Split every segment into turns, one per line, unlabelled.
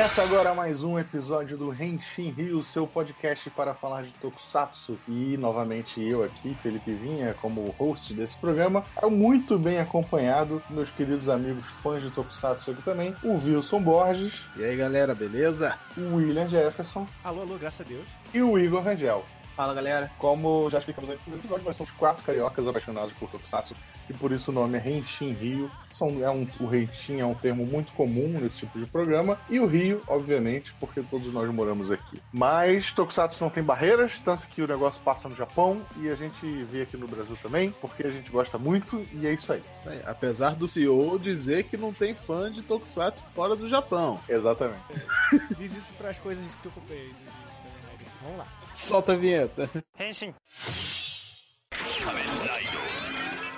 Começa agora mais um episódio do Henshin Rio, seu podcast para falar de Tokusatsu. E novamente eu aqui, Felipe Vinha, como host desse programa, muito bem acompanhado, meus queridos amigos fãs de Tokusatsu aqui também, o Wilson Borges.
E aí galera, beleza?
O William Jefferson.
Alô, alô, graças a Deus.
E o Igor Rangel.
Fala galera.
Como já explicamos no episódio, nós somos quatro cariocas apaixonados por Tokusatsu e por isso o nome é Renshin Rio. São, é um, o Renshin é um termo muito comum nesse tipo de programa e o Rio, obviamente, porque todos nós moramos aqui. Mas Tokusatsu não tem barreiras, tanto que o negócio passa no Japão e a gente vê aqui no Brasil também, porque a gente gosta muito e é isso aí.
Isso aí. Apesar do CEO dizer que não tem fã de Tokusatsu fora do Japão.
Exatamente.
Diz isso para as coisas que eu comprei. Vamos lá.
Solta a vinheta.
Henshin.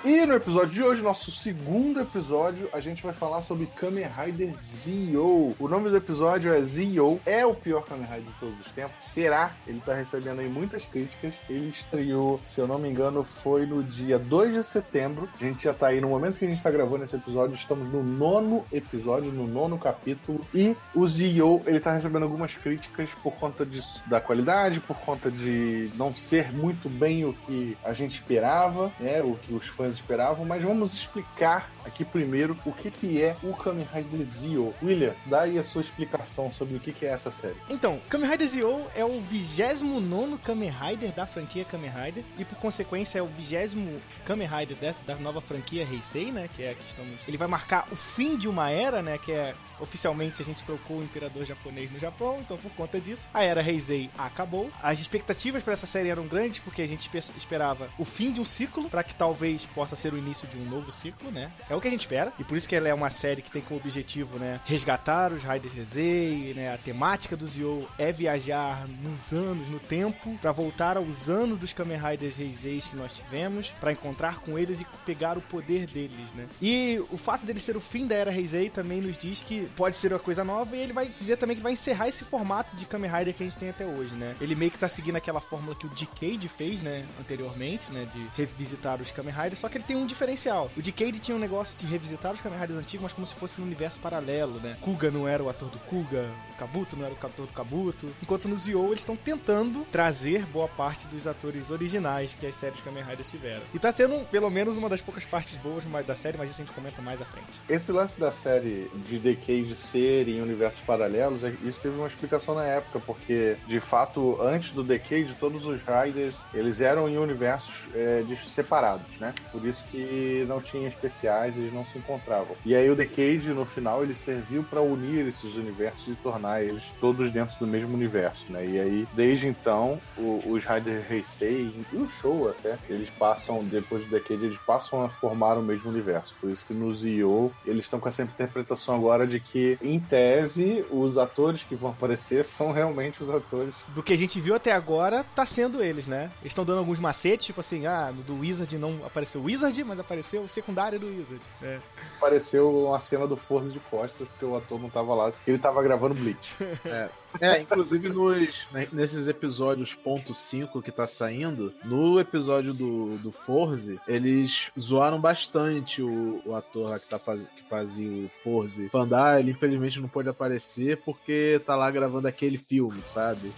E no episódio de hoje, nosso segundo episódio, a gente vai falar sobre Kamen Rider Zio. O nome do episódio é Zio. É o pior Kamen Rider de todos os tempos? Será? Ele tá recebendo aí muitas críticas. Ele estreou, se eu não me engano, foi no dia 2 de setembro. A gente já tá aí, no momento que a gente tá gravando esse episódio, estamos no nono episódio, no nono capítulo. E o Zio, ele tá recebendo algumas críticas por conta disso, da qualidade, por conta de não ser muito bem o que a gente esperava, né? O que os fãs esperavam, mas vamos explicar aqui primeiro o que, que é o Kamen Rider Zio. William, dá aí a sua explicação sobre o que, que é essa série.
Então, Kamen Rider Zio é o 29 Kamen Rider da franquia Kamen Rider e por consequência é o 20 Kamen Rider da, da nova franquia Heisei, né, que é a que estamos... Ele vai marcar o fim de uma era, né, que é oficialmente a gente trocou o imperador japonês no Japão, então por conta disso, a era Heisei acabou. As expectativas para essa série eram grandes porque a gente esperava o fim de um ciclo para que talvez possa ser o início de um novo ciclo, né? É o que a gente espera. E por isso que ela é uma série que tem como objetivo, né, resgatar os Raiders Heisei, né? A temática do Zio é viajar nos anos, no tempo, para voltar aos anos dos Kamen Riders Heisei que nós tivemos, para encontrar com eles e pegar o poder deles, né? E o fato dele ser o fim da era Heisei também nos diz que pode ser uma coisa nova e ele vai dizer também que vai encerrar esse formato de Kamen Rider que a gente tem até hoje, né? Ele meio que tá seguindo aquela fórmula que o Decade fez, né, anteriormente, né, de revisitar os Kamen Riders, só que ele tem um diferencial. O Decade tinha um negócio de revisitar os Kamen Riders antigos, mas como se fosse um universo paralelo, né? Kuga não era o ator do Kuga, o Kabuto não era o ator do Kabuto, enquanto no Zio eles estão tentando trazer boa parte dos atores originais que as séries Kamen Riders tiveram. E tá tendo pelo menos uma das poucas partes boas da série, mas isso a gente comenta mais à frente.
Esse lance da série de Decade ser em universos paralelos, é, isso teve uma explicação na época, porque de fato, antes do Decade, todos os Riders eles eram em universos é, separados, né? Por isso que não tinha especiais, eles não se encontravam. E aí o Decade, no final, ele serviu para unir esses universos e tornar eles todos dentro do mesmo universo, né? E aí, desde então, o, os Riders Heisei e o show até, eles passam, depois do Decade, eles passam a formar o mesmo universo. Por isso que no Zio, eles estão com essa interpretação agora de que, em tese, os atores que vão aparecer são realmente os atores.
Do que a gente viu até agora, tá sendo eles, né? Eles estão dando alguns macetes, tipo assim, ah, do Wizard não apareceu o Wizard, mas apareceu o secundário do Wizard. É.
Apareceu uma cena do Força de Costas, porque o ator não tava lá, ele tava gravando Bleach.
é. É, inclusive nos, né, nesses episódios ponto 5 que tá saindo, no episódio do, do Forze, eles zoaram bastante o, o ator lá que, tá faz, que fazia o Forze. Pandá, ele infelizmente não pôde aparecer porque tá lá gravando aquele filme, sabe?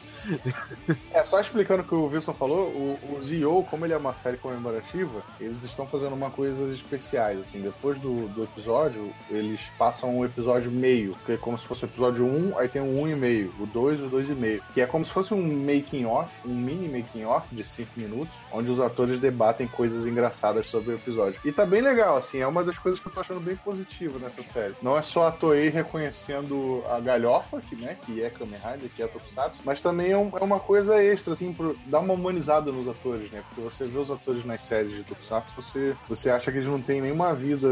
É, só explicando o que o Wilson falou, o, o Zio, como ele é uma série comemorativa, eles estão fazendo uma coisas especiais, assim, depois do, do episódio, eles passam um episódio meio, que é como se fosse o episódio 1, um, aí tem um 1 um e meio, o 2 e o 2,5, que é como se fosse um making off, um mini making off de 5 minutos, onde os atores debatem coisas engraçadas sobre o episódio. E tá bem legal, assim, é uma das coisas que eu tô achando bem positivo nessa série. Não é só a Toei reconhecendo a galhofa, que, né, que é Kamen Rider, que é Tokusatsu, mas também é, um, é, uma coisa extra, assim, pra dar uma humanizada nos atores, né? Porque você vê os atores nas séries de Tokusatsu, você, você acha que eles não têm nenhuma vida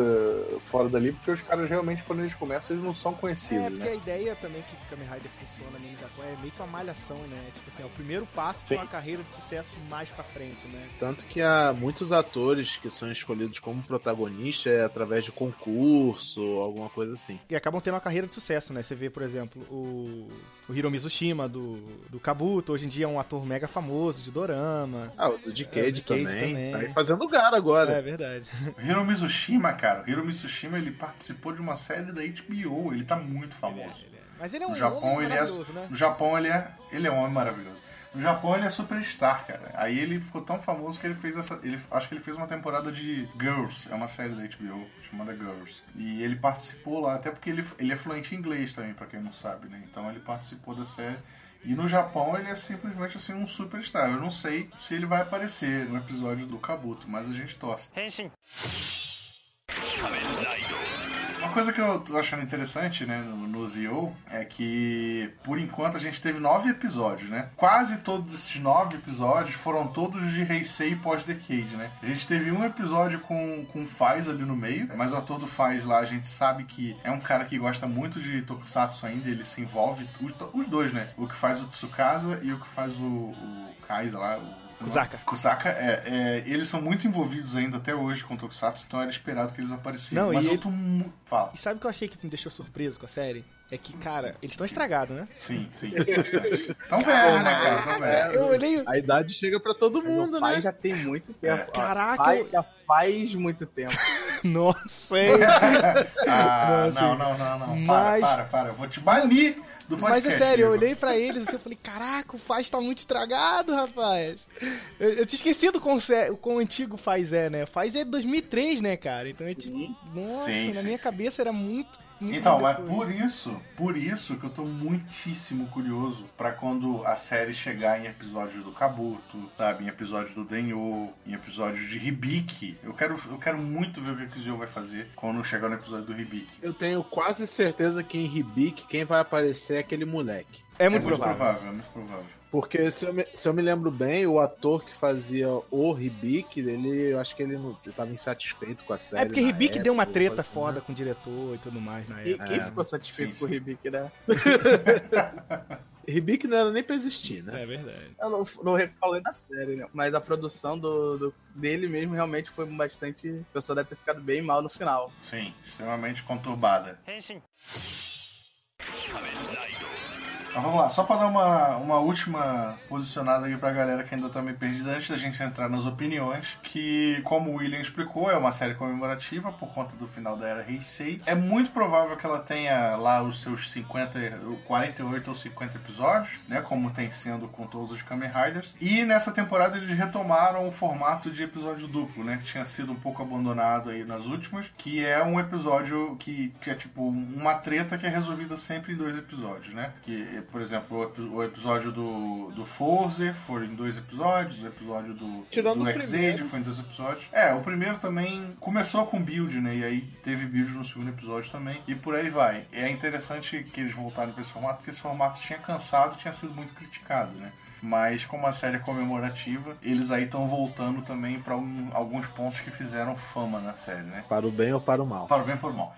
fora dali, porque os caras realmente, quando eles começam, eles não são conhecidos,
É, porque
né?
a ideia também que Kamen Rider funciona Japão é meio que uma malhação, né? Tipo assim, é o primeiro passo para uma carreira de sucesso mais pra frente, né?
Tanto que há muitos atores que são escolhidos como protagonista é através de concurso, alguma coisa assim.
E acabam tendo uma carreira de sucesso, né? Você vê, por exemplo, o, o Hiro Mizushima do, do Kabuto, hoje em dia é um ator mega famoso de dorama.
Ah, o do Decade,
É,
também.
também.
Tá aí fazendo gara agora.
É verdade.
O Hiro Mizushima, cara, o Hiro Mizushima ele participou de uma série da HBO, ele tá muito famoso.
É. Mas ele é um
No Japão,
homem
ele é,
maravilhoso, né?
no Japão ele é, ele é um homem maravilhoso. No Japão ele é superstar, cara. Aí ele ficou tão famoso que ele fez essa, ele acho que ele fez uma temporada de Girls, é uma série da HBO chamada Girls. E ele participou lá, até porque ele, ele é fluente em inglês também, pra quem não sabe, né? Então ele participou da série. E no Japão ele é simplesmente assim um superstar. Eu não sei se ele vai aparecer no episódio do Kabuto, mas a gente torce. Uma coisa que eu tô achando interessante, né, no, no Zio, é que, por enquanto, a gente teve nove episódios, né? Quase todos esses nove episódios foram todos de Heisei pós-Decade, né? A gente teve um episódio com, com Faz ali no meio, mas o ator do Faz lá, a gente sabe que é um cara que gosta muito de Tokusatsu ainda, ele se envolve, os, os dois, né? O que faz o Tsukasa e o que faz o, o Kaiser lá, o
Kusaka.
Kusaka, é, é, eles são muito envolvidos ainda até hoje com o Tokusatsu, então era esperado que eles aparecessem.
Não,
Mas
e
eu
ele-
tô muito. Fala.
E sabe o que eu achei que me deixou surpreso com a série? É que, cara, eles estão estragados, né?
Sim, sim. Tão velho, né, cara? Tão velho.
Eu olhei.
A idade chega pra todo
Mas
mundo, né?
já tem muito tempo. ó.
Caraca,
já faz muito tempo.
Nossa, hein?
Ah,
Não,
não, não, não, não.
mas-
Para, para, para. Eu vou te banir do
Mas
podcast.
é sério, eu olhei pra eles assim, eu falei, caraca, o Faz tá muito estragado, rapaz. Eu, eu tinha esquecido com o quão antigo o Faz é, né? Faz é 2003, né, cara? Então é tipo,
Sim.
nossa,
Sim,
na
sim.
minha cabeça era muito,
Então, mas
depois.
por isso, por isso que eu tô muitíssimo curioso pra quando a série chegar em episódios do Kabuto, sabe, em episódios do Denyo, em episódios de Hibiki. Eu quero, eu quero muito ver o que o Kizio vai fazer quando chegar no episódio do Hibiki.
Eu tenho quase certeza que em Hibik quem vai aparecer é aquele moleque.
É
É
muito
muito
provável.
provável, é muito provável.
Porque se eu, me, se eu me lembro bem, o ator que fazia o Hibik, ele, eu acho que ele não ele tava insatisfeito com a série.
É porque Ribic deu uma treta
assim,
foda
né?
com o diretor e tudo mais na
E
época.
quem
É,
ficou satisfeito
sim,
com o. Ribic, né?
Hibik não era nem pra existir, né?
É verdade.
Eu não, não falei da série, né? Mas a produção do, do- dele mesmo realmente foi bastante. O pessoal deve ter ficado bem mal no final.
Sim, extremamente conturbada. Então vamos lá, só pra dar uma, uma última posicionada aí pra galera que ainda tá meio perdida antes da gente entrar nas opiniões, que como o William explicou, é uma série comemorativa por conta do final da era Heisei. É muito provável que ela tenha lá os seus 50, 48 ou 50 episódios, né, como tem sendo com todos os Kamen Riders. E nessa temporada eles retomaram o formato de episódio duplo, né, que tinha sido um pouco abandonado aí nas últimas, que é um episódio que, que é tipo uma treta que é resolvida sempre em dois episódios, né? Que, por exemplo, o epi- o episódio do, do Forze foi em dois episódios, o episódio do,
Tirando
do X-Aid foi em dois episódios. É, o primeiro também começou com build, né? E aí teve build no segundo episódio também. E por aí vai. É interessante que eles voltaram para esse formato, porque esse formato tinha cansado, tinha sido muito criticado, né? Mas como a série é comemorativa, eles aí estão voltando também para alguns pontos que fizeram fama na série, né?
Para o bem ou para o mal.
Para o bem e para o mal.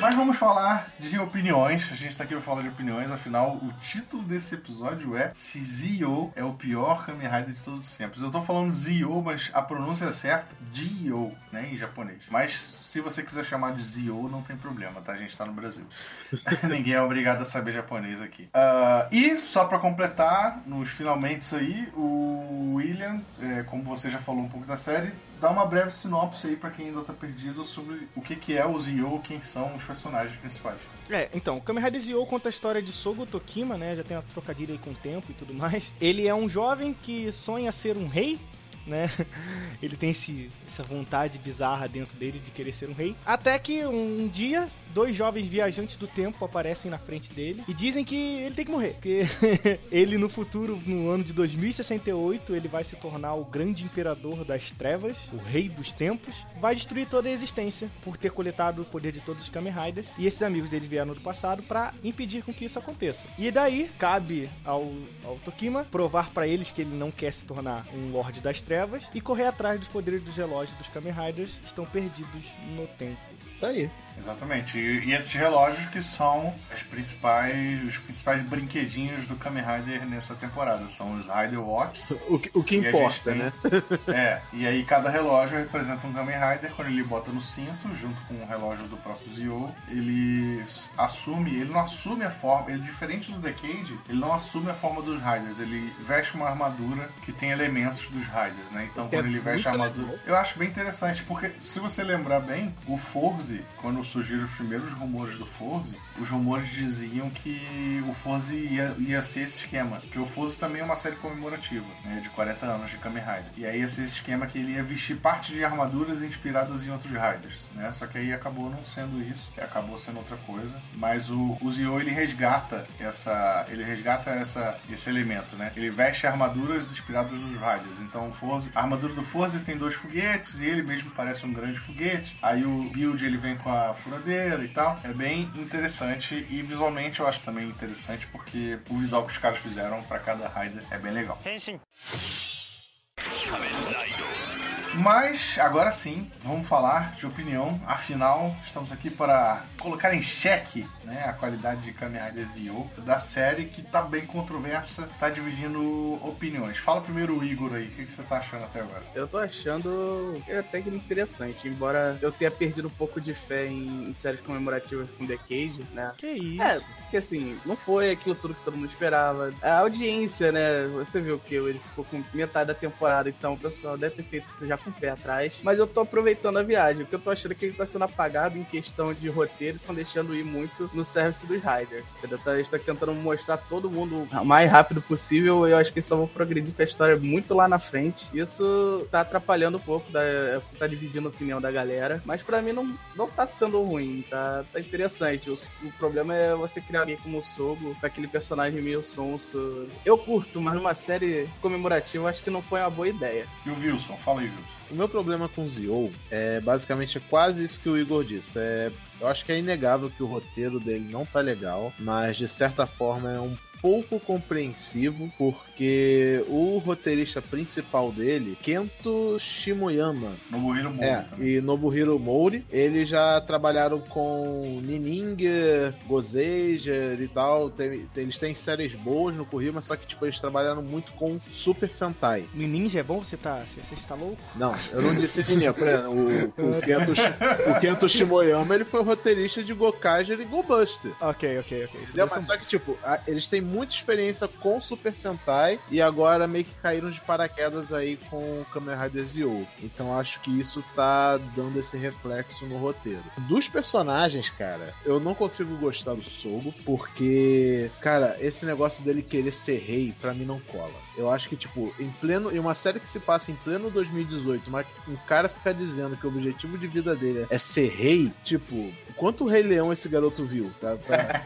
Mas vamos falar de opiniões. A gente tá aqui pra falar de opiniões, afinal, o título desse episódio é Se Zio é o pior Kamen Rider de todos os tempos. Eu tô falando Zio, mas a pronúncia é certa, Dio, né, em japonês. Mas se você quiser chamar de Zio, não tem problema, tá? A gente tá no Brasil. Ninguém é obrigado a saber japonês aqui. Ah, e, só pra completar, nos finalmente aí, o William, é, como você já falou um pouco da série, dá uma breve sinopse aí pra quem ainda tá perdido sobre o que, que é o Zio, quem são os personagens principais.
É, então, o Kamen Rider Zio conta a história de Sogo Tokima, né? Já tem uma trocadilha aí com o tempo e tudo mais. Ele é um jovem que sonha ser um rei, né? Ele tem esse, essa vontade bizarra dentro dele de querer ser um rei. Até que um dia, dois jovens viajantes do tempo aparecem na frente dele e dizem que ele tem que morrer. Que ele no futuro, no ano de 2068, ele vai se tornar o grande imperador das trevas, o rei dos tempos, vai destruir toda a existência por ter coletado o poder de todos os Kamen Riders. E esses amigos dele vieram do passado para impedir com que isso aconteça. E daí cabe ao, ao Tokima provar para eles que ele não quer se tornar um Lorde das Trevas e correr atrás dos poderes dos relógios dos Kamen Riders que estão perdidos no tempo.
Isso aí.
Exatamente. E, e esses relógios que são as principais, os principais brinquedinhos do Kamen Rider nessa temporada. São os Rider Watches.
O que, o que importa,
gente
né?
É, e aí cada relógio representa um Kamen Rider. Quando ele bota no cinto, junto com o relógio do próprio Zio, ele assume, ele não assume a forma, ele diferente do Decade, ele não assume a forma dos Riders, ele veste uma armadura que tem elementos dos Riders, né? Então
é
quando ele veste a armadura.
legal.
Eu acho bem interessante, porque se você lembrar bem, o Forze, quando surgiram os primeiros rumores do Forze, os rumores diziam que o Forze ia, ia ser esse esquema. Porque o Forze também é uma série comemorativa, né, de 40 anos de Kamen Rider. E aí ia ser esse esquema que ele ia vestir parte de armaduras inspiradas em outros Riders, né? Só que aí acabou não sendo isso, acabou sendo outra coisa. Mas o, o Zio, ele resgata essa, ele resgata essa, esse elemento, né? Ele veste armaduras inspiradas nos Riders. Então, o a armadura do Forze tem dois foguetes e ele mesmo parece um grande foguete. Aí o build ele vem com a furadeira e tal. É bem interessante e visualmente eu acho também interessante porque o visual que os caras fizeram para cada Rider é bem legal. Mas agora sim, vamos falar de opinião. Afinal, estamos aqui para colocar em xeque né, a qualidade de Kamen Rider Zio da série que tá bem controversa, tá dividindo opiniões. Fala primeiro o Igor aí, o que, que você tá achando até agora?
Eu tô achando é até que interessante, embora eu tenha perdido um pouco de fé em, em séries comemorativas com The Cage, né?
Que isso?
É, porque assim, não foi aquilo tudo que todo mundo esperava. A audiência, né? Você viu que ele ficou com metade da temporada, então o pessoal deve ter feito isso já com o pé atrás. Mas eu tô aproveitando a viagem, porque eu tô achando que ele tá sendo apagado em questão de roteiro, estão deixando ir muito no service dos Riders. Entendeu? Tá, eles estão tentando mostrar todo mundo o mais rápido possível. E eu acho que eles só vão progredir com a história muito lá na frente. Isso tá atrapalhando um pouco, da, tá dividindo a opinião da galera. Mas pra mim não, não tá sendo ruim, tá, tá interessante. O, o problema é você criar alguém como o Sogo, com aquele personagem meio sonso. Eu curto, mas numa série comemorativa acho que não foi uma boa ideia.
E o Wilson? Fala aí, Wilson.
O meu problema com o Zio é basicamente quase isso que o Igor disse. É, eu acho que é inegável que o roteiro dele não tá legal, mas de certa forma é um pouco compreensivo, porque o roteirista principal dele, Kento Shimoyama,
Nobuhiro Mori
é,
também.
e Nobuhiro Mori, eles já trabalharam com Nininger, Gozeja e tal. Tem- tem- eles têm séries boas no currículo, mas só que tipo, eles trabalharam muito com Super Sentai.
No Ninja é bom? Você tá. Você, você está louco?
Não, eu não disse exemplo, o, o, Kento, o Kento Shimoyama ele foi o roteirista de Gokaiger e Go Buster.
Ok, ok, ok.
Entendeu? Mas só que, tipo, a- eles têm muita experiência com Super Sentai e agora meio que caíram de paraquedas aí com o Kamen Rider Zio. Então acho que isso tá dando esse reflexo no roteiro. Dos personagens, cara, eu não consigo gostar do Sogo porque, cara, esse negócio dele querer ser rei, pra mim não cola. Eu acho que, tipo, em pleno. Em uma série que se passa em pleno 2018, mas um cara ficar dizendo que o objetivo de vida dele é ser rei, tipo, quanto Rei Leão esse garoto viu, tá? Pra,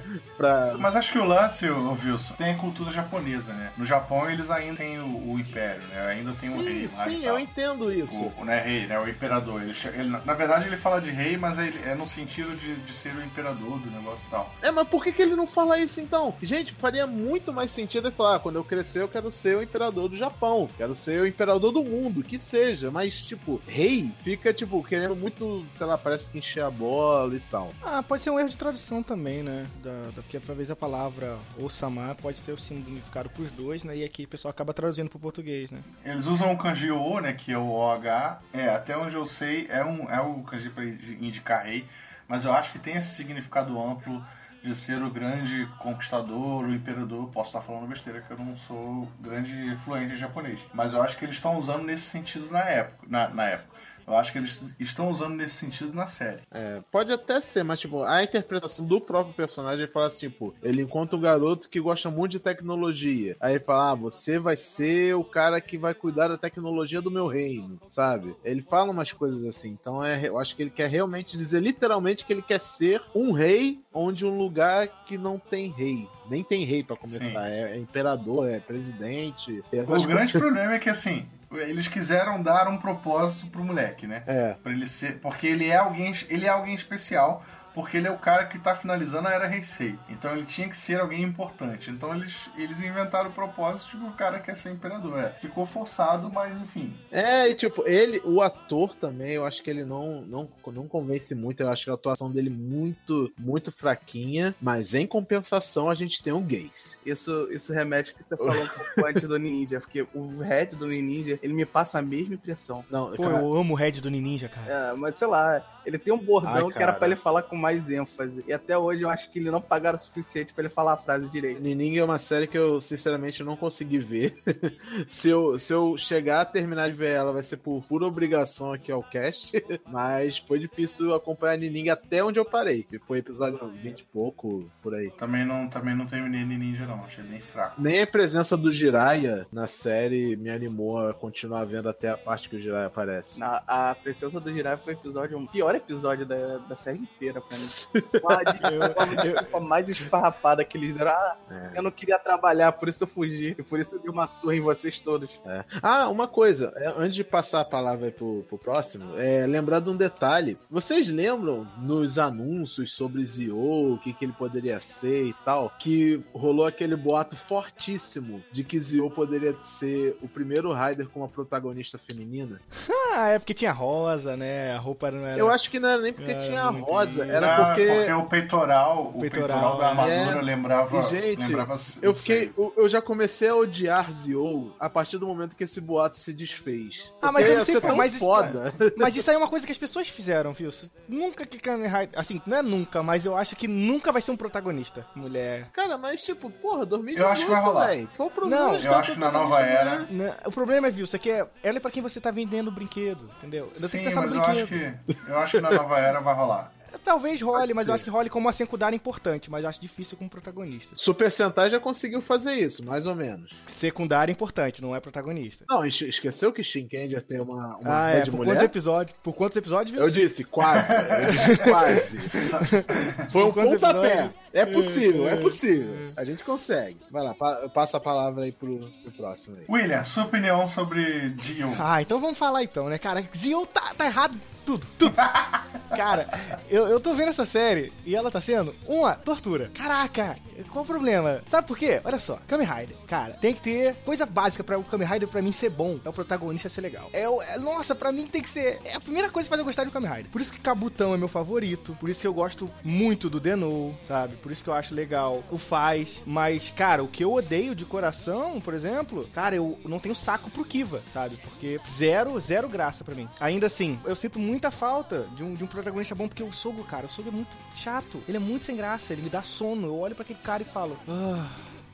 pra-
Mas acho que o lance, ô Wilson, tem a cultura japonesa, né? No Japão eles ainda têm o, o império, né? Ainda tem um rei
Sim,
lá
sim, eu entendo isso.
O, o- né, rei, né? O imperador. Ele, ele- na verdade, ele fala de rei, mas ele, é no sentido de, de ser o imperador do negócio e tal.
É, mas por que, que ele não fala isso então? Gente, faria muito mais sentido ele falar: ah, quando eu crescer, eu quero ser o imperador do Japão, quero ser o imperador do mundo, que seja. Mas, tipo, rei fica, tipo, querendo muito, sei lá, parece que encher a bola e tal.
Ah, pode ser um erro de tradução também, né? Da, da, porque talvez a palavra Osama pode ter o significado pros dois, né? E aqui o pessoal acaba traduzindo pro português, né?
Eles usam o kanji O, né? Que é o OH. É, até onde eu sei, é, um, é o kanji pra indicar rei. Mas eu acho que tem esse significado amplo de ser o grande conquistador, o imperador. Posso estar falando besteira, que eu não sou grande fluente em japonês. Mas eu acho que eles estão usando nesse sentido na época. Na, na época. Eu acho que eles estão usando nesse sentido na série.
É, pode até ser, mas tipo, a interpretação do próprio personagem fala assim, tipo, ele encontra um garoto que gosta muito de tecnologia. Aí ele fala, ah, você vai ser o cara que vai cuidar da tecnologia do meu reino, sabe? Ele fala umas coisas assim. Então é, eu acho que ele quer realmente dizer literalmente que ele quer ser um rei onde um lugar que não tem rei. Nem tem rei pra começar. É, é imperador, é presidente.
O grande problema é que assim, eles quiseram dar um propósito pro moleque, né?
É.
Pra ele ser, porque ele é alguém, ele é alguém especial, porque ele é o cara que tá finalizando a era Heisei. Então ele tinha que ser alguém importante. Então eles, eles inventaram o propósito de que o cara quer ser imperador. É, ficou forçado, mas enfim.
É, e tipo, ele, o ator também, eu acho que ele não, não, não convence muito. Eu acho que a atuação dele muito, muito fraquinha. Mas em compensação, a gente tem o Gaze.
Isso, isso remete ao que você falou um pouco antes do Ninja, porque o Red do Ninja, ele me passa a mesma impressão.
Não,
Pô,
cara,
eu amo o Red do Ninja, cara.
É, mas sei lá, ele tem um bordão
Ai,
que era pra ele falar com mais ênfase. E até hoje eu acho que ele não pagaram o suficiente pra ele falar a frase direito.
Nining é uma série que eu, sinceramente, não consegui ver. se, eu, se eu chegar a terminar de ver ela, vai ser por pura obrigação aqui ao cast. Mas foi difícil acompanhar Nining até onde eu parei. Que foi episódio 20 e pouco, por aí.
Também não, também não terminei Ninja, não. Achei bem fraco.
Nem a presença do Jiraiya na série me animou a continuar vendo até a parte que o Jiraiya aparece.
Na- a presença do Jiraiya foi o episódio, o pior episódio da, da série inteira pra mim. A forma de desculpa mais esfarrapada que eles deram. Ah,
É.
eu não queria trabalhar, por isso eu fugi. Por isso eu dei uma surra em vocês todos.
É. Ah, uma coisa, é, antes de passar a palavra aí pro, pro próximo, é, lembrar de um detalhe. Vocês lembram nos anúncios sobre Zio, o que, que ele poderia ser e tal, que rolou aquele boato fortíssimo de que Zio poderia ser o primeiro Rider com uma protagonista feminina?
Ah, é porque tinha rosa, né? A roupa não era.
Eu acho que não era nem porque
Era
tinha rosa,
lindo.
Era porque.
é o peitoral, o
Peitoral,
peitoral, da armadura
é.
lembrava.
E, gente,
lembrava
Eu fiquei. Eu eu já comecei a odiar Zio a partir do momento que esse boato se desfez.
Ah, mas
Porque
eu não sei como,
tão
mas isso-
foda.
Mas isso aí é uma coisa que as pessoas fizeram, viu? Nunca que Kamen Rider. Assim, não é nunca, mas eu acho que nunca vai ser um protagonista. Mulher.
Cara, mas tipo, porra, 2018,
Eu acho que vai rolar.
véi. Qual o problema?
Não,
Eu acho que na nova era.
Né? O problema é, viu, isso aqui é. Ela é pra quem você tá vendendo o brinquedo, entendeu? Eu
Sim, mas eu acho que. Eu acho que na nova era vai rolar.
Talvez role, mas eu acho que role como uma secundária importante, mas eu acho difícil como protagonista.
Super Sentai já conseguiu fazer isso, mais ou menos.
Secundária importante, não é protagonista.
Não, esque- esqueceu que Shinkenger tem uma, uma
ah, é. Por
mulher?
quantos episódios? Por quantos episódios, viu?
Eu disse quase. Eu disse quase. Foi um pontapé.
episódios?
É possível, é possível. A gente consegue. Vai lá, pa- passa a palavra aí pro, pro próximo aí.
William, sua opinião sobre Dio?
Ah, então vamos falar então, né, cara? Zio tá, tá errado tudo, tudo. cara, eu, eu tô vendo essa série e ela tá sendo uma tortura. Caraca, qual o problema? Sabe por quê? Olha só, Kamen Rider, cara, tem que ter coisa básica pra o Kamen Rider pra mim ser bom. É o protagonista ser legal. É, é- nossa, pra mim tem que ser. É a primeira coisa que faz eu gostar de Kamen Rider. Por isso que Kabutão é meu favorito. Por isso que eu gosto muito do Denou, sabe? Por isso que eu acho legal o Faz. Mas, cara, o que eu odeio de coração, por exemplo, cara, eu não tenho saco pro Kiva, sabe? Porque zero, zero graça pra mim. Ainda assim, eu sinto muita falta de um, de um protagonista bom, porque o Sogo, cara, o Sogo é muito chato. Ele é muito sem graça, ele me dá sono. Eu olho pra aquele cara e falo, ah.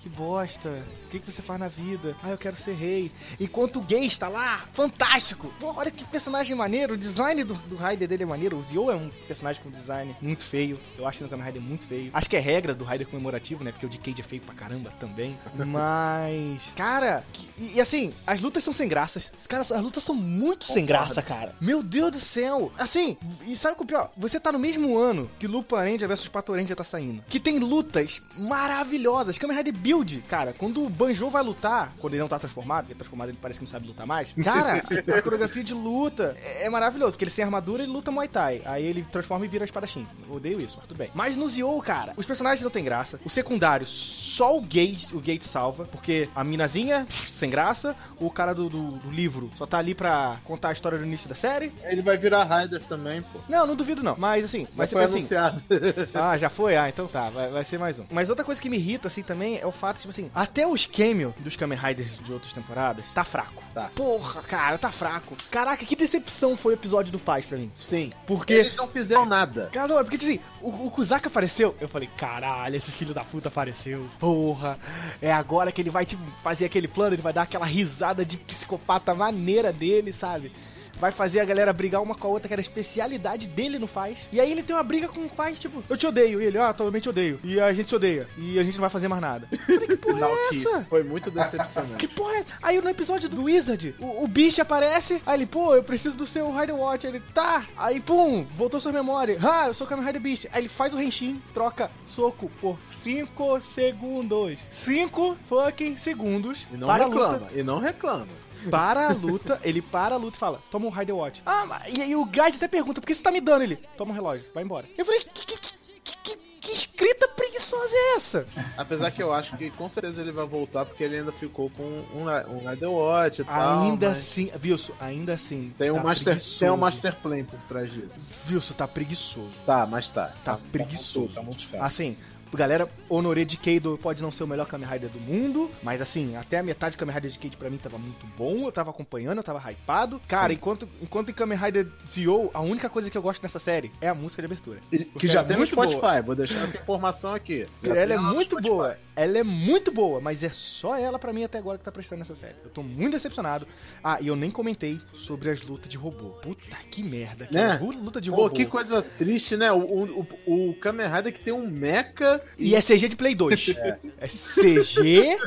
Que bosta. O que, que você faz na vida? Ah, eu quero ser rei. Enquanto o gay está lá, fantástico. Pô, olha que personagem maneiro. O design do, do Raider dele é maneiro. O Zio é um personagem com design muito feio. Eu acho que no Kamen Rider muito feio. Acho que é regra do Raider comemorativo, né? Porque o de Cage é feio pra caramba também. Mas, cara, que- e, e assim, as lutas são sem graças. Cara, as lutas são muito sem graça, cara. Meu Deus do céu. Assim, e sabe o que é o pior? Você tá no mesmo ano que Lupa Ranger versus Pato Ranger tá saindo. Que tem lutas maravilhosas. Kamen Rider Build, cara, quando o Banjo vai lutar, quando ele não tá transformado, porque transformado ele parece que não sabe lutar mais. Cara, a coreografia de luta é, é maravilhoso, porque ele sem armadura ele luta Muay Thai. Aí ele transforma e vira espadachim. Eu odeio isso, mas tudo bem. Mas no Zio, cara, os personagens não tem graça. O secundário, só o Gate, o Gate salva, porque a minazinha, sem graça, o cara do, do- do livro só tá ali pra contar a história do início da série.
Ele vai virar Rider também, pô.
Não, não duvido não. Mas assim, vai
Mas
ser
foi
assim.
anunciado.
Ah, já foi? Ah, então tá, vai, vai ser mais um. Mas outra coisa que me irrita, assim, também é o fato, tipo assim, até os cameo dos Kamen Riders de outras temporadas tá fraco.
Tá.
Porra, cara, tá fraco. Caraca, que decepção foi o episódio do Faz pra mim.
Sim.
Porque.
Eles não fizeram nada.
Cara, não, é porque, tipo assim, o, o Kuzaka apareceu, eu falei, caralho, esse filho da puta apareceu, porra. É agora que ele vai, tipo, fazer aquele plano, ele vai dar aquela risada de psicopata maneira dele, sabe? Vai fazer a galera brigar uma com a outra, que era a especialidade dele no faz. E aí ele tem uma briga com o faz, tipo, eu te odeio. E ele, ah, totalmente odeio. E a gente se odeia. E a gente não vai fazer mais nada. Falei, que porra é essa?
Foi muito decepcionante.
Que porra é? Aí no episódio do Wizard, o, o bicho aparece, aí ele, pô, eu preciso do seu Rider Watch. Aí ele, tá. Aí, pum, voltou sua memória. Ah, eu sou o Kamen Rider Beast. Aí ele faz o Henshin, troca soco por 5 segundos. 5 fucking segundos.
E não reclama. E não reclama.
Para a luta, ele para a luta e fala, toma um Rider Watch. Ah, e aí o Guys até pergunta, por que você tá me dando? Ele, toma um relógio, vai embora. Eu falei, que, que, que, que, que escrita preguiçosa é essa?
Apesar que eu acho que com certeza ele vai voltar porque ele ainda ficou com um, um Rider Watch e tal.
ainda
mas
assim, Wilson, ainda assim.
Tem um,
tá
master,
preguiçoso.
tem um Master Plan por trás disso.
Wilson, tá preguiçoso.
Tá, mas tá.
Tá preguiçoso.
Tá muito chato.
Assim, galera, Honoré de Keido pode não ser o melhor Kamen Rider do mundo, mas assim, até a metade de Kamen Rider de Keido pra mim tava muito bom, eu tava acompanhando, eu tava hypado. Cara, enquanto, enquanto em Kamen Rider Zio, a única coisa que eu gosto nessa série é a música de abertura.
Que já
é
tem no
muito
Spotify,
boa.
vou deixar essa informação aqui. Já
Ela é muito
Spotify.
boa. Ela é muito boa, mas é só ela pra mim até agora que tá prestando nessa série. Eu tô muito decepcionado. Ah, e eu nem comentei sobre as lutas de robô. Puta que merda. Que
Né?
luta de
Pô,
robô.
que coisa triste, né? O, o, o, o Kamen Rider que tem um mecha
E é CG de Play 2. É, CG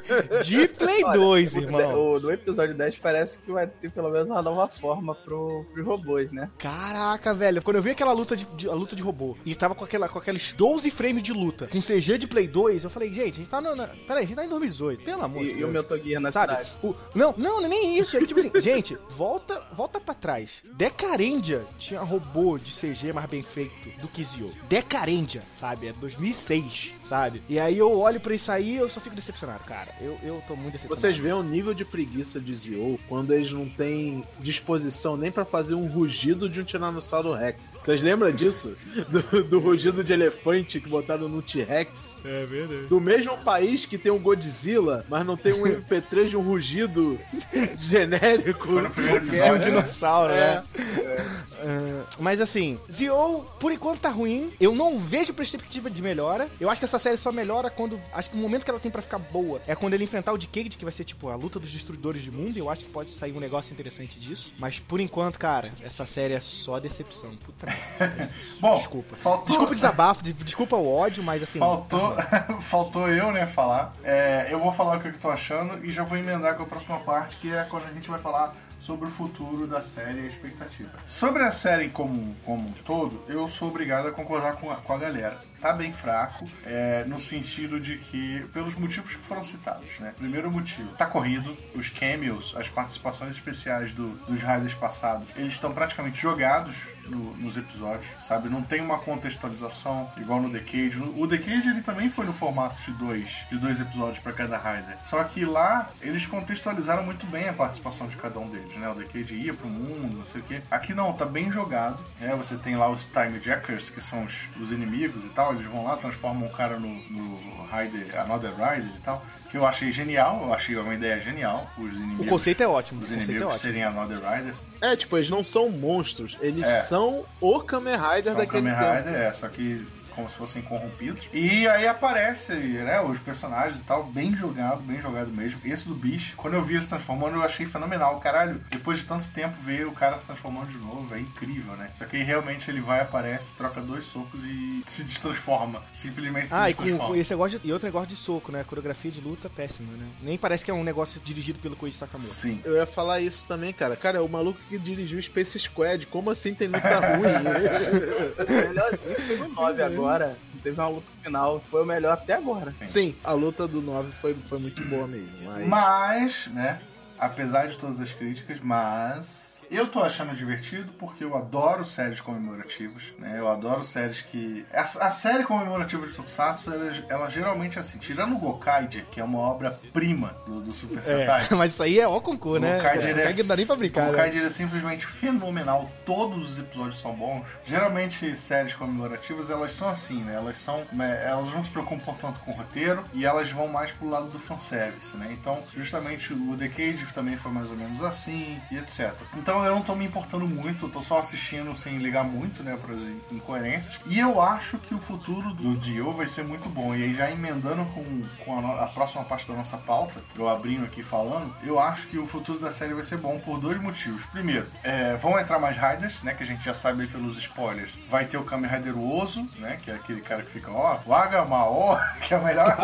de Play
Olha,
2,
o-
irmão.
o- no episódio 10 parece que vai ter pelo menos uma nova forma pro, pros robôs, né?
Caraca, velho. Quando eu vi aquela luta de, de- a luta de robô e tava com, aquela, com aqueles 12 frames de luta com CG de Play 2, eu falei, gente, a gente tá no. Na, peraí, a gente tá em 2018. Pelo amor de
E, e
Deus.
o Metal Gear na
Sabe?
cidade.
O- não, não, não é nem isso. É que, tipo assim, gente, volta, volta pra trás. Decarendia tinha robô de CG mais bem feito do que Zio. Decarendia, sabe? É 2006, sabe? E aí eu olho pra isso aí e eu só fico decepcionado, cara. Eu, eu tô muito decepcionado.
Vocês veem o nível de preguiça de Zio quando eles não têm disposição nem pra fazer um rugido de um Tiranossauro Rex. Vocês lembram disso? Do, do rugido de elefante que botaram no T-Rex?
É verdade.
Do mesmo país que tem um Godzilla, mas não tem um MP3 de um rugido genérico.
É um
né?
dinossauro,
É.
né? É, mas assim, Zio, por enquanto tá ruim. Eu não vejo perspectiva de melhora. Eu acho que essa série só melhora quando. Acho que o momento que ela tem pra ficar boa é quando ele enfrentar o Decade, que vai ser tipo a luta dos destruidores de mundo. E eu acho que pode sair um negócio interessante disso. Mas por enquanto, cara, essa série é só decepção. Puta merda.
Bom,
Desculpa.
faltou,
Desculpa o desabafo, de- desculpa o ódio, mas assim.
faltou, faltou eu, né, falar. É, eu vou falar o que eu tô achando e já vou emendar com a próxima parte, que é quando a gente vai falar sobre o futuro da série e a expectativa. Sobre a série como, como um todo, eu sou obrigado a concordar com a, com a galera. Tá bem fraco, é, no sentido de que, pelos motivos que foram citados, né? Primeiro motivo, tá corrido, os cameos, as participações especiais do- dos Raiders passados, eles estão praticamente jogados no- nos episódios, sabe? Não tem uma contextualização igual no Decade. O Decade ele também foi no formato de dois, de dois episódios para cada Raider. Só que lá eles contextualizaram muito bem a participação de cada um deles, né? O Decade ia pro mundo, não sei o quê. Aqui não, tá bem jogado, né? Você tem lá os Time Jackers, que são os, os inimigos e tal, eles vão lá, transformam o cara no, no Rider, Another Rider e tal, que eu achei genial, eu achei uma ideia genial, os inimigos.
O conceito é ótimo. O
Os
é
inimigos
ótimo.
serem Another Riders.
É, tipo, eles não são monstros, eles
É.
são o Kamen Rider
São
daquele
Kamen
tempo.
Rider, é, só que como se fossem corrompidos. E aí aparece, né, os personagens e tal, bem jogado, bem jogado mesmo. Esse do bicho, quando eu vi ele se transformando, eu achei fenomenal. Caralho, depois de tanto tempo ver o cara se transformando de novo, é incrível, né? Só que aí realmente ele vai, aparece, troca dois socos e se destransforma. Simplesmente se
Ah, e com,
destransforma.
com esse negócio de, e outro negócio de soco, né? Coreografia de luta péssima, né? Nem parece que é um negócio dirigido pelo Koichi Sakamoto.
Sim.
Eu ia falar isso também, cara. Cara, é o maluco que dirigiu Space Squad. Como assim tem luta ruim?
Melhorzinho foi no 9 agora. Teve uma luta final, foi o melhor até agora.
Sim, a luta do 9 foi, foi muito boa mesmo. Mas...
Mas, né, apesar de todas as críticas, mas eu tô achando divertido porque eu adoro séries comemorativas, né? Eu adoro séries que a, a série comemorativa de Tokusatsu, ela, ela geralmente é assim, tirando o Gokaide, que é uma obra-prima do, do Super Sentai.
É, mas isso aí é ó concurso, né?
É-
não dá nem pra brincar,
o
né?
Ele é simplesmente fenomenal. Todos os episódios são bons. Geralmente séries comemorativas elas são assim, né? Elas são, né, elas não se preocupam tanto com o roteiro e elas vão mais pro lado do fanservice, né? Então, justamente o Decade também foi mais ou menos assim e etc. Então eu não tô me importando muito, tô só assistindo sem ligar muito, né, para as incoerências. E eu acho que o futuro do Dio vai ser muito bom. E aí já emendando com, com a, a próxima parte da nossa pauta, eu abrindo aqui falando, eu acho que o futuro da série vai ser bom por dois motivos. Primeiro, é, vão entrar mais Riders, né, que a gente já sabe pelos spoilers. Vai ter o Kamen Rider Oso, né, que é aquele cara que fica, ó, Waga Mao, que é o melhor,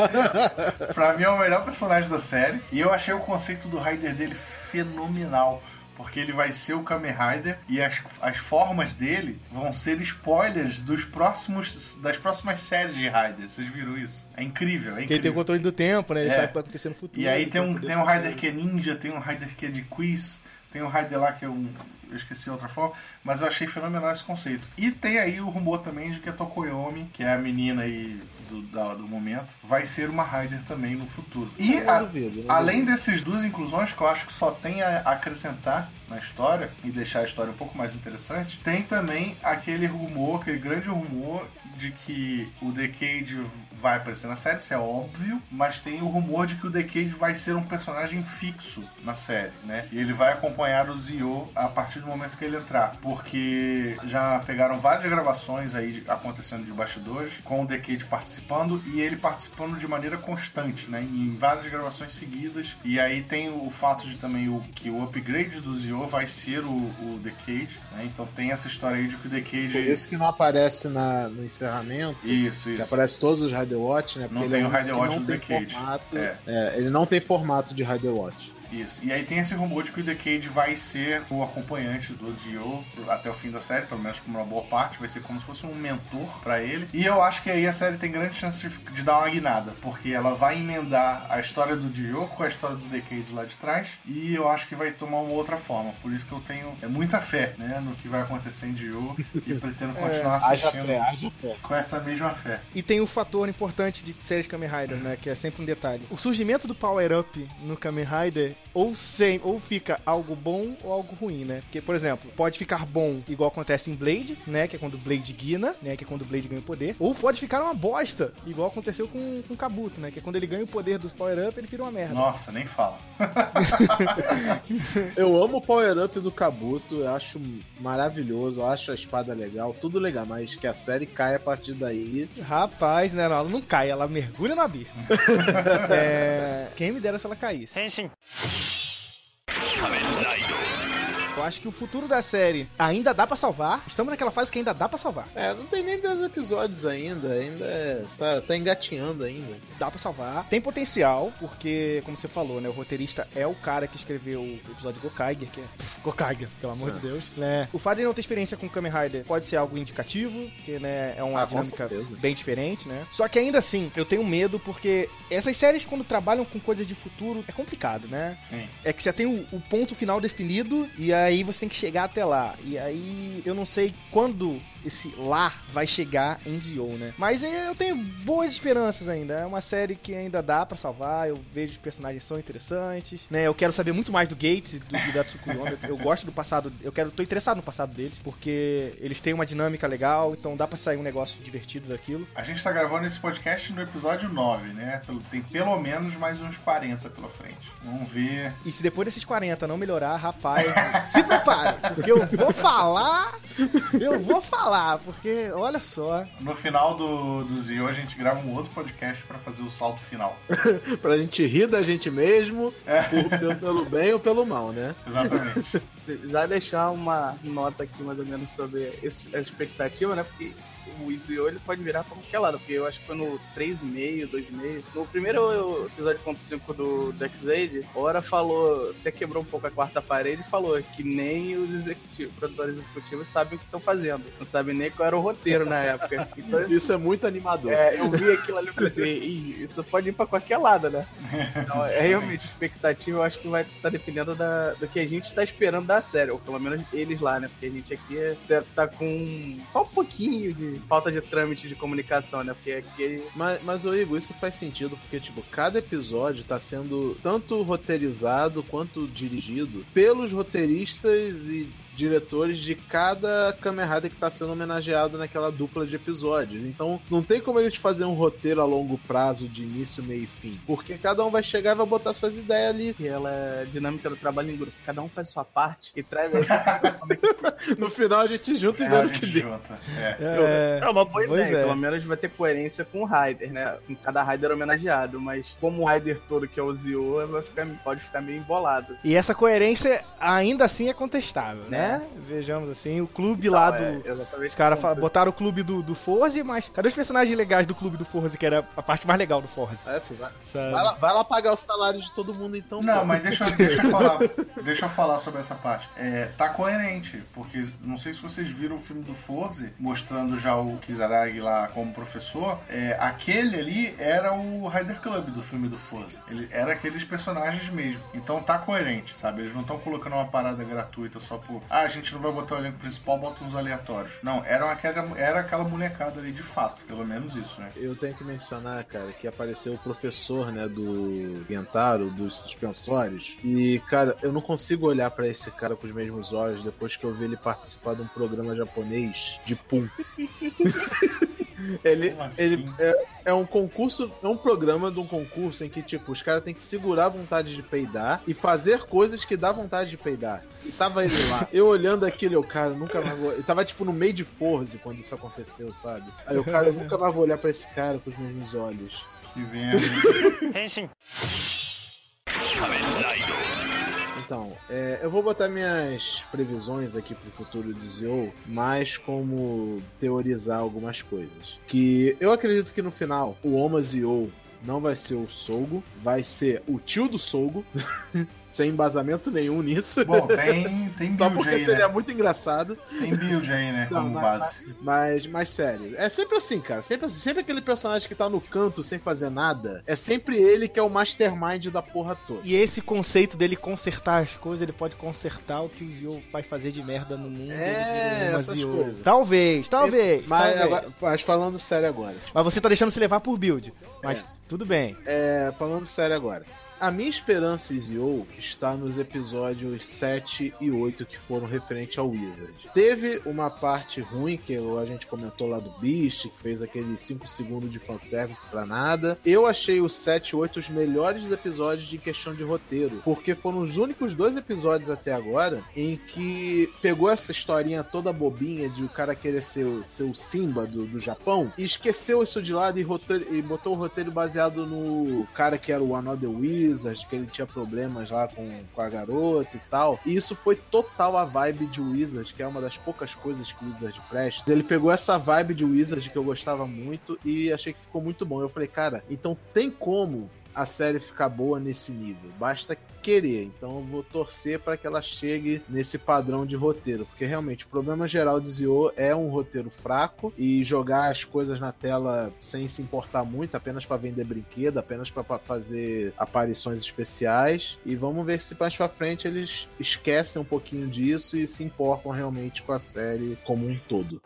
pra mim é o melhor personagem da série. E eu achei o conceito do Rider dele fenomenal. Porque ele vai ser o Kamen Rider e as, as formas dele vão ser spoilers dos próximos, das próximas séries de Riders. Vocês viram isso? É incrível, é
Porque ele tem o
incrível.
controle do tempo, né? Ele
É.
sabe o que vai acontecer no futuro.
E aí tem um, tem um Rider que é ninja, tem um Rider que é de quiz, tem Rider lá que é um. eu esqueci outra forma, mas eu achei fenomenal esse conceito. E tem aí o rumor também de que a Tokoyomi, que é a menina aí do, da- do momento, vai ser uma Rider também no futuro. E a-
duvido, não
além
duvido.
dessas duas inclusões, que eu acho que só tem a acrescentar na história e deixar a história um pouco mais interessante, tem também aquele rumor, aquele grande rumor de que o Decade vai aparecer na série, isso é óbvio, mas tem o rumor de que o Decade vai ser um personagem fixo na série, né? E ele vai acompanhar o Zio a partir do momento que ele entrar, porque já pegaram várias gravações aí acontecendo de bastidores, com o Decade participando e ele participando de maneira constante, né? Em várias gravações seguidas. E aí tem o fato de também o, que o upgrade do Zio vai ser o, o Decade, né? Então tem essa história aí de que o Decade.
Por isso que não aparece na, no encerramento.
Isso,
Que
isso.
aparece todos os Rider Watch, né?
Não tem o Rider Watch do Decade.
formato.
É.
é, ele não tem formato de Rider Watch.
Isso. E aí tem esse rumor de que o Decade vai ser o acompanhante do Dio até o fim da série, pelo menos por uma boa parte, vai ser como se fosse um mentor pra ele. E eu acho que aí a série tem grande chance de, dar uma guinada, porque ela vai emendar a história do Dio com a história do Decade lá de trás, e eu acho que vai tomar uma outra forma. Por isso que eu tenho é, muita fé, né, no que vai acontecer em Dio e pretendo continuar
Haja
assistindo
fé,
com essa mesma fé.
E tem o fator importante de séries Kamen Rider, né? Que é sempre um detalhe. O surgimento do Power Up no Kamen Rider ou, sem, ou fica algo bom ou algo ruim, né? Porque, por exemplo, pode ficar bom igual acontece em Blade, né? Que é quando o Blade guina, né? Que é quando o Blade ganha o poder. Ou pode ficar uma bosta, igual aconteceu com, com o Kabuto, né? Que é quando ele ganha o poder do Power Up, ele vira uma merda.
Nossa, nem fala.
Eu amo o Power Up do Kabuto, eu acho maravilhoso, eu acho a espada legal, tudo legal, mas que a série cai a partir daí.
Rapaz, né? Não, ela não cai, ela mergulha no abismo. é... Quem me dera se ela caísse. 仮面ライド Eu acho que o futuro da série ainda dá pra salvar. Estamos naquela fase que ainda dá pra salvar.
É, não tem nem 10 episódios ainda, ainda é, tá, tá engatinhando ainda.
Dá pra salvar. Tem potencial, porque, como você falou, né? O roteirista é o cara que escreveu o episódio Gokaiger, que é. Pff, Gokaiger, pelo amor de Deus. Né? O fato de não ter experiência com Kamen Rider pode ser algo indicativo, porque, né, é uma
Ah,
dinâmica bem diferente, né? Só que ainda assim, eu tenho medo, porque essas séries, quando trabalham com coisas de futuro, é complicado, né?
Sim.
É que já tem o, o ponto final definido e aí você tem que chegar até lá. E aí eu não sei quando esse lá vai chegar em Zio, né? Mas é, eu tenho boas esperanças ainda. É uma série que ainda dá pra salvar. Eu vejo os personagens são interessantes, né? Eu quero saber muito mais do Gates, do, do da Tsukuyomi. Eu, gosto do passado, eu quero, tô interessado no passado deles, porque eles têm uma dinâmica legal, então dá pra sair um negócio divertido daquilo.
A gente tá gravando esse podcast no episódio 9, né? Tem pelo menos mais uns 40 pela frente. Vamos ver.
E se depois desses 40 não melhorar, rapaz, se prepare, porque eu vou falar, eu vou falar, porque olha só.
No final do, do Zio, a gente grava um outro podcast pra fazer o salto final.
Pra gente rir da gente mesmo, por- pelo, pelo bem ou pelo mal, né?
Exatamente.
Você Já deixar uma nota aqui mais ou menos sobre esse, essa expectativa, né? Porque o Izio ele pode virar pra qualquer lado, porque eu acho que foi no 3,5, 2,5. No primeiro episódio 5 do X-Aid, Ora falou, até quebrou um pouco a quarta parede e falou que nem os executivos, produtores executivos sabem o que estão fazendo. Não sabem nem qual era o roteiro na época. Então,
Isso é muito animador.
é, eu vi aquilo ali e pensei, "Ih, isso pode ir pra qualquer lado, né? Então, é realmente, expectativa eu acho que vai estar dependendo da, do que a gente tá esperando da série, ou pelo menos eles lá, né? Porque a gente aqui é- tá, tá com só um pouquinho de falta de trâmite de comunicação, né? Porque aqui
Mas, mas ô Igor, isso faz sentido porque, tipo, cada episódio tá sendo tanto roteirizado quanto dirigido pelos roteiristas e diretores de cada Kamen Rider que tá sendo homenageado naquela dupla de episódios. Então, não tem como eles fazer um roteiro a longo prazo de início, meio e fim. Porque cada um vai chegar e vai botar suas ideias ali.
que ela é dinâmica do trabalho em grupo. Cada um faz sua parte e traz aí.
No final a gente junta e
É,
vê
a
no que
gente
deu.
junta. É.
É,
É uma boa
Pois
ideia,
é.
pelo menos vai ter coerência com o Raider, né? Com cada Raider homenageado, mas como o Raider todo que é o Zio, vai ficar, pode ficar meio embolado.
E essa coerência ainda assim é contestável, né?
Né?
Vejamos assim, o clube lá do.
É, exatamente.
Os caras fa- botaram o clube do, do Forze, mas cadê os personagens legais do clube do Forze, que era a parte mais legal do Forze?
É, filho, vai, vai lá, vai lá pagar o salário de todo mundo então.
Não,
pô.
mas deixa, eu- deixa eu falar. Deixa eu falar sobre essa parte. É, tá coerente, porque não sei se vocês viram o filme do Forze, mostrando já o Kizaragi lá como professor. É, aquele ali era o Rider Club do filme do Forze. Ele era aqueles personagens mesmo. Então tá coerente, sabe? Eles não estão colocando uma parada gratuita só por. Ah, a gente não vai botar o elenco principal, bota uns aleatórios. Não, era aquela, era aquela bonecada ali de fato, pelo menos isso, né?
Eu tenho que mencionar, cara, que apareceu o professor, né, do Gentaro, dos suspensórios. E, cara, eu não consigo olhar para esse cara com os mesmos olhos depois que eu vi ele participar de um programa japonês de Pum. Ele,
Como
ele
assim?
é, é um concurso, é um programa de um concurso em que, tipo, os caras têm que segurar a vontade de peidar e fazer coisas que dá vontade de peidar. E tava ele lá. Eu olhando aquilo, eu, cara, nunca mais vou. Eu tava, tipo, no meio de Forze quando isso aconteceu, sabe? Aí eu, cara, eu nunca mais vou olhar pra esse cara com os mesmos olhos.
Que merda.
Então, é, eu vou botar minhas previsões aqui pro futuro de Zio, mais como teorizar algumas coisas. Que eu acredito que no final, o Oma Zio não vai ser o Sogo, vai ser o tio do Sogo, sem embasamento nenhum nisso.
Bom, tem, tem
Só
build
porque
aí,
seria
né?
muito engraçado.
Tem build aí, né?
Não,
Como
mas-
base.
Mas, mas sério, é sempre assim, cara. Sempre assim. Sempre aquele personagem que tá no canto sem fazer nada. É sempre ele que é o mastermind da porra toda.
E esse conceito dele consertar as coisas, ele pode consertar o que o Zio vai fazer de merda no mundo.
É,
ele
essas
Zio.
coisas.
Talvez, talvez.
Mas,
talvez.
agora- mas falando sério agora.
Mas você tá deixando se levar por build. Mas
É.
tudo bem.
É, falando sério agora. A minha esperança Zio está nos episódios 7 e 8 que foram referentes ao Wizard. Teve uma parte ruim que a gente comentou lá do Beast, que fez aqueles 5 segundos de fanservice pra nada. Eu achei os 7 e 8 os melhores episódios de questão de roteiro, porque foram os únicos dois episódios até agora em que pegou essa historinha toda bobinha de o cara querer ser, ser o Simba do, do Japão e esqueceu isso de lado e, roteiro- e botou o roteiro baseado no cara que era o Another Wizard, que ele tinha problemas lá com, com a garota e tal. E isso foi total a vibe de Wizard, que é uma das poucas coisas que o Wizard presta. Ele pegou essa vibe de Wizard que eu gostava muito e achei que ficou muito bom. Eu falei, cara, então tem como a série ficar boa nesse nível. Basta querer. Então eu vou torcer para que ela chegue nesse padrão de roteiro, porque realmente o problema geral de Zio é um roteiro fraco e jogar as coisas na tela sem se importar muito, apenas para vender brinquedo, apenas para fazer aparições especiais. E vamos ver se mais para frente eles esquecem um pouquinho disso e se importam realmente com a série como um todo.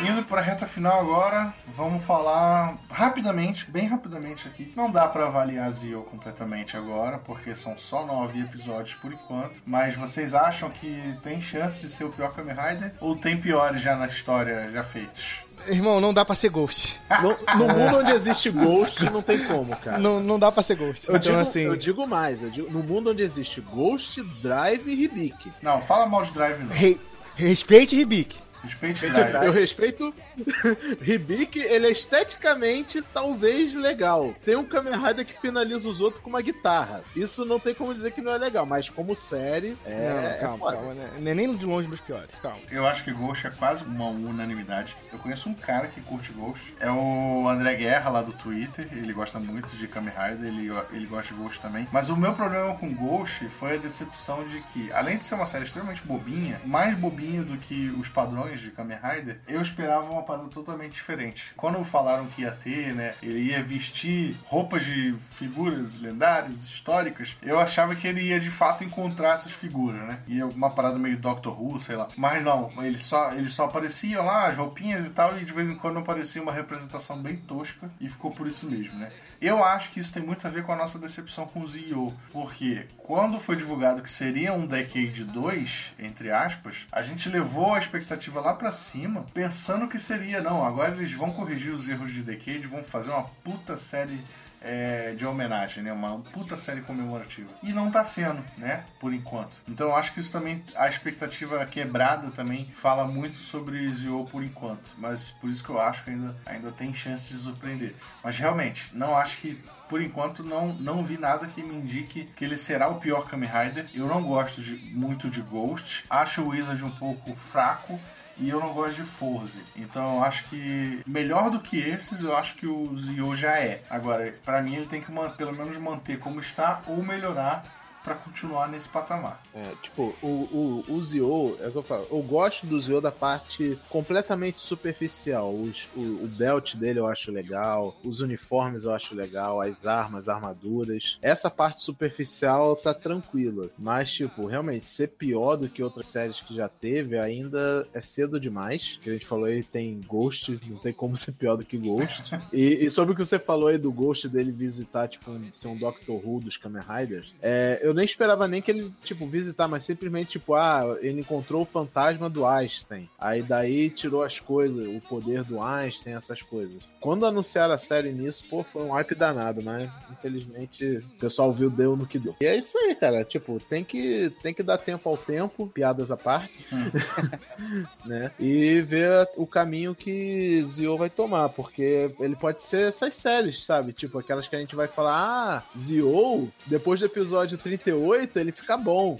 Indo pra reta final agora, vamos falar rapidamente, bem rapidamente aqui. Não dá pra avaliar Zio completamente agora, porque são só nove episódios por enquanto. Mas vocês acham que tem chance de ser o pior Kamen Rider? Ou tem piores já na história já feitos?
Irmão, não dá pra ser Ghost.
No, no mundo onde existe Ghost, não tem como, cara.
Não, não dá pra ser Ghost.
Eu,
então,
digo,
assim.
eu digo mais, eu digo, no mundo onde existe Ghost, Drive e Hibiki.
Não, fala mal de Drive não.
re- respeite Hibiki.
Respeite Drive.
Eu respeito. Hibiki, ele é esteticamente talvez legal. Tem um Kamen Rider que finaliza os outros com uma guitarra. Isso não tem como dizer que não é legal, mas como série, é.
não,
é
calma,
foda.
calma. né? Nem de longe dos piores. Calma.
Eu acho que Ghost é quase uma unanimidade. Eu conheço um cara que curte Ghost. É o André Guerra, lá do Twitter. Ele gosta muito de Kamen Rider, ele, ele gosta de Ghost também. Mas o meu problema com Ghost foi a decepção de que, além de ser uma série extremamente bobinha, mais bobinha do que os padrões de Kamen Rider, eu esperava uma parada totalmente diferente. Quando falaram que ia ter, né, ele ia vestir roupas de figuras lendárias, históricas, eu achava que ele ia de fato encontrar essas figuras, né? Ia uma parada meio Doctor Who, sei lá. Mas não, eles só, eles só apareciam lá, as roupinhas e tal, e de vez em quando aparecia uma representação bem tosca, e ficou por isso mesmo, né? Eu acho que isso tem muito a ver com a nossa decepção com o Zio, porque quando foi divulgado que seria um Decade 2, entre aspas, a gente levou a expectativa lá pra cima, pensando que seria, não, agora eles vão corrigir os erros de Decade, vão fazer uma puta série é, de homenagem, né? Uma puta série comemorativa. E não tá sendo, né? Por enquanto. Então eu acho que isso também, a expectativa quebrada também fala muito sobre Zio por enquanto. Mas por isso que eu acho que ainda, ainda tem chance de surpreender. Mas realmente, não acho que. Por enquanto, não, não vi nada que me indique que ele será o pior Kamen Rider. Eu não gosto de- muito de Ghost. Acho o Wizard um pouco fraco e eu não gosto de Forze. Então eu acho que melhor do que esses, eu acho que o Zio já é. Agora, pra mim ele tem que pelo menos manter como está ou melhorar pra continuar nesse patamar.
É, tipo, o, o, o Zio, é o que eu falo, eu gosto do Zio da parte completamente superficial. Os, o, o belt dele eu acho legal, os uniformes eu acho legal, as armas, armaduras. Essa parte superficial tá tranquila. Mas, tipo, realmente, ser pior do que outras séries que já teve ainda é cedo demais. Que a gente falou aí tem Ghost, não tem como ser pior do que Ghost. e, e sobre o que você falou aí do Ghost dele visitar, tipo, um, ser um Doctor Who dos Kamen Riders, é, eu nem esperava nem que ele, tipo, visitar, mas simplesmente, tipo, ah, ele encontrou o fantasma do Einstein. Aí daí tirou as coisas, o poder do Einstein, essas coisas. Quando anunciaram a série nisso, pô, foi um hype danado, mas infelizmente o pessoal viu, deu no que deu. E é isso aí, cara. Tipo, tem que, tem que dar tempo ao tempo, piadas à parte, né? E ver o caminho que Zio vai tomar, porque ele pode ser essas séries, sabe? Tipo, aquelas que a gente vai falar, ah, Zio, depois do episódio 38, ele fica bom.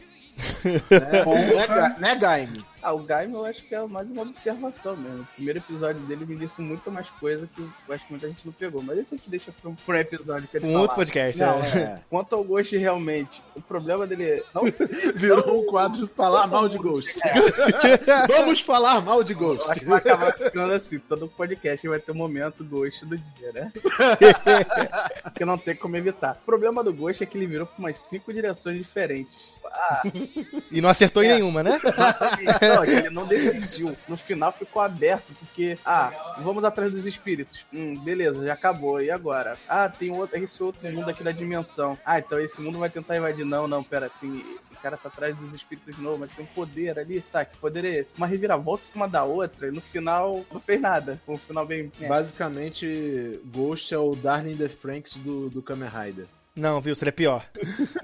Né, né, Ga- né, Gaime?
Ah, o Gaime eu acho que é mais uma observação mesmo. O primeiro episódio dele me disse muito mais coisa que eu acho que muita gente não pegou. Mas esse a gente deixa pra um, pra um episódio que ele
Um
falar.
outro podcast.
Não,
é.
É,
Quanto ao Ghost, realmente, o problema dele é não
virou um quadro falar mal de Ghost. Vamos falar mal de
Eu
Ghost.
acho que vai acabar ficando assim. Todo podcast vai ter um momento Ghost do dia, né? que não tem como evitar. O problema do Ghost é que ele virou pra umas cinco direções diferentes. Ah,
E não acertou em
É.
nenhuma, né?
exatamente. Não, ele não decidiu. No final ficou aberto, porque, ah, vamos atrás dos espíritos. Hum, beleza, já acabou. E agora? Ah, tem outro, esse outro mundo aqui da dimensão. Ah, então esse mundo vai tentar invadir. Não, não, pera, tem. O cara tá atrás dos espíritos de novo, mas tem um poder ali. Tá, que poder é esse? Uma reviravolta em cima da outra, e no final não fez nada. Foi um final bem. É.
Basicamente, Ghost é o Darling the Franks do, do Kamen Rider.
Não, viu? Se ele é pior.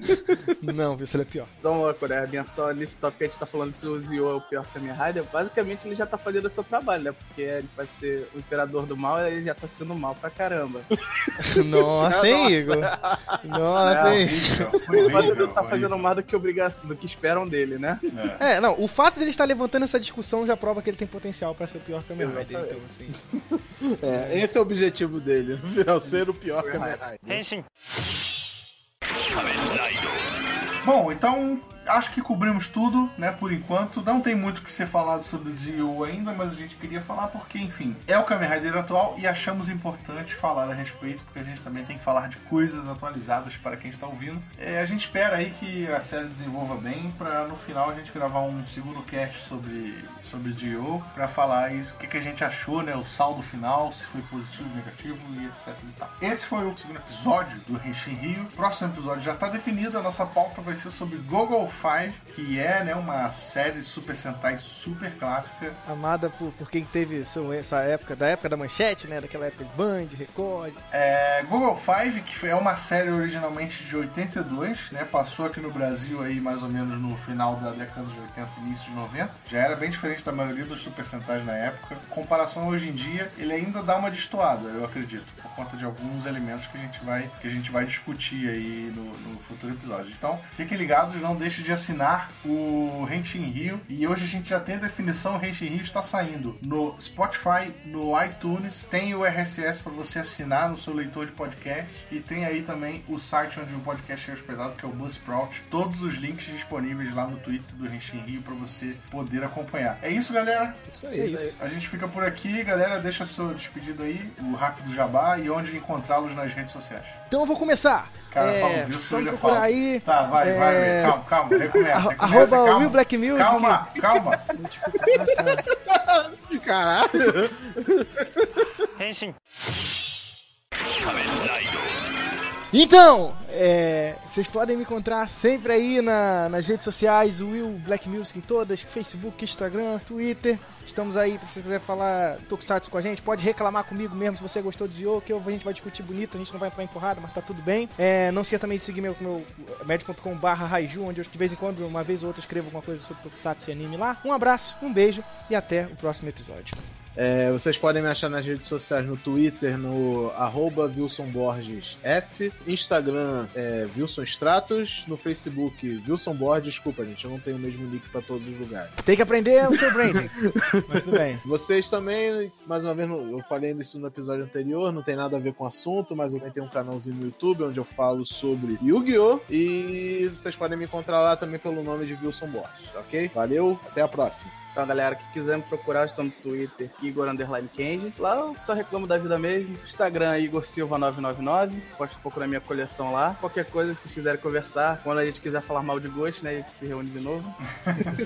não, viu? Se ele é pior.
Só uma coisa, a menção nesse top que a gente tá falando se o Zio é o pior Kamen Rider, basicamente ele já tá fazendo o seu trabalho, né? Porque ele vai ser o imperador do mal, ele já tá sendo mal pra caramba.
Nossa, hein, Igor? Nossa,
Não,
hein?
Horrível,
Mas ele
horrível,
tá fazendo mais do que obrigação, do que esperam dele, né?
É, não, o fato dele estar levantando essa discussão já prova que ele tem potencial pra ser o pior Kamen Rider. Então, assim.
É, esse é o objetivo dele, no final, ser o pior Kamen Rider.
Bom, então acho que cobrimos tudo, né, por enquanto. Não tem muito o que ser falado sobre o Zio ainda, mas a gente queria falar porque, enfim, é o Kamen Rider atual e achamos importante falar a respeito, porque a gente também tem que falar de coisas atualizadas para quem está ouvindo. É, a gente espera aí que a série desenvolva bem para no final a gente gravar um segundo cast sobre sobre Zio para falar isso, o que, que a gente achou, né, o saldo final, se foi positivo, negativo e etc e tal. Esse foi o segundo episódio do Henshin Rio. Próximo episódio já está definido, a nossa pauta vai ser sobre Google Five, que é, né, uma série de Super Sentai super clássica.
Amada por, por quem teve seu, sua época, da época da manchete, né? Daquela época de Band, Record.
É, Google Five, que é uma série originalmente de 82, né? Passou aqui no Brasil aí mais ou menos no final da década de 80, início de 90. Já era bem diferente da maioria dos Super Sentais na época. Em comparação hoje em dia, ele ainda dá uma destoada, eu acredito, por conta de alguns elementos que a gente vai, que a gente vai discutir aí no, no futuro episódio. Então, fiquem ligados, não deixe de assinar o Henshin Rio. E hoje a gente já tem a definição, o Henshin Rio está saindo no Spotify, no iTunes, tem o RSS para você assinar no seu leitor de podcast e tem aí também o site onde o podcast é hospedado, que é o Buzzsprout. Todos os links disponíveis lá no Twitter do Henshin Rio para você poder acompanhar. É isso, galera.
Isso
É
aí.
isso.
A gente fica por aqui, galera. Deixa seu despedido aí, o rápido jabá e onde encontrá-los nas redes sociais.
Então eu vou começar.
Cara,
é,
fala, viu?
só
Ele fala.
aí.
Tá, vai,
É,
vai, vai. Calma, calma. Recomeça, recomeça,
arroba
calma.
Will Black Music.
Calma, calma.
Caralho!
Então, é, vocês podem me encontrar sempre aí na- nas redes sociais, Will Black Music em todas, Facebook, Instagram, Twitter. Estamos aí, se você quiser falar Tokusatsu com a gente, pode reclamar comigo mesmo se você gostou de Zio, que eu- a gente vai discutir bonito, a gente não vai entrar em porrada, mas tá tudo bem. É, não esqueça também de seguir meu, meu barra Raiju, onde eu de vez em quando, uma vez ou outra, escrevo alguma coisa sobre Tokusatsu e anime lá. Um abraço, um beijo e até o próximo episódio.
É, vocês podem me achar nas redes sociais no Twitter, no arroba Wilson Borges F, Instagram é Wilson Stratos, no Facebook Wilson Borges, desculpa gente, eu não tenho o mesmo nick pra todos os lugares.
Tem que aprender o seu branding. Mas tudo bem.
Vocês também, mais uma vez, eu falei isso no episódio anterior, não tem nada a ver com o assunto, mas eu também tenho um canalzinho no YouTube onde eu falo sobre Yu-Gi-Oh! E vocês podem me encontrar lá também pelo nome de Wilson Borges, ok? Valeu, até a próxima.
Então, galera que quiser me procurar, estou no Twitter, Igor Underline Kenji. Lá eu só reclamo da vida mesmo. Instagram, Igor Silva 999. Posto um pouco na minha coleção lá. Qualquer coisa, se vocês quiserem conversar, quando a gente quiser falar mal de gosto, né, a gente se reúne de novo.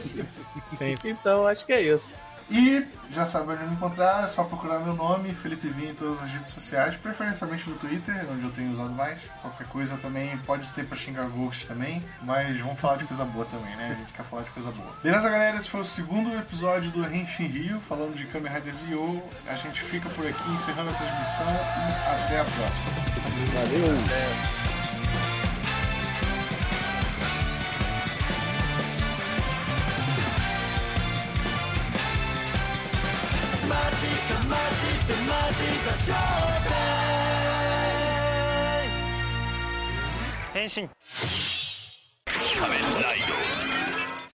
então, acho que é isso.
E já sabe onde me encontrar, é só procurar meu nome, Felipe Vinha, em todas as redes sociais, preferencialmente no Twitter, onde eu tenho usado mais. Qualquer coisa também pode ser pra xingar Ghost também, mas vamos falar de coisa boa também, né? A gente quer falar de coisa boa. Beleza, galera? Esse foi o segundo episódio do Henshin Rio, falando de Kamen Rider Zio. A gente fica por aqui encerrando a transmissão e até a próxima.
Valeu!
でマジだシ変身仮面ライド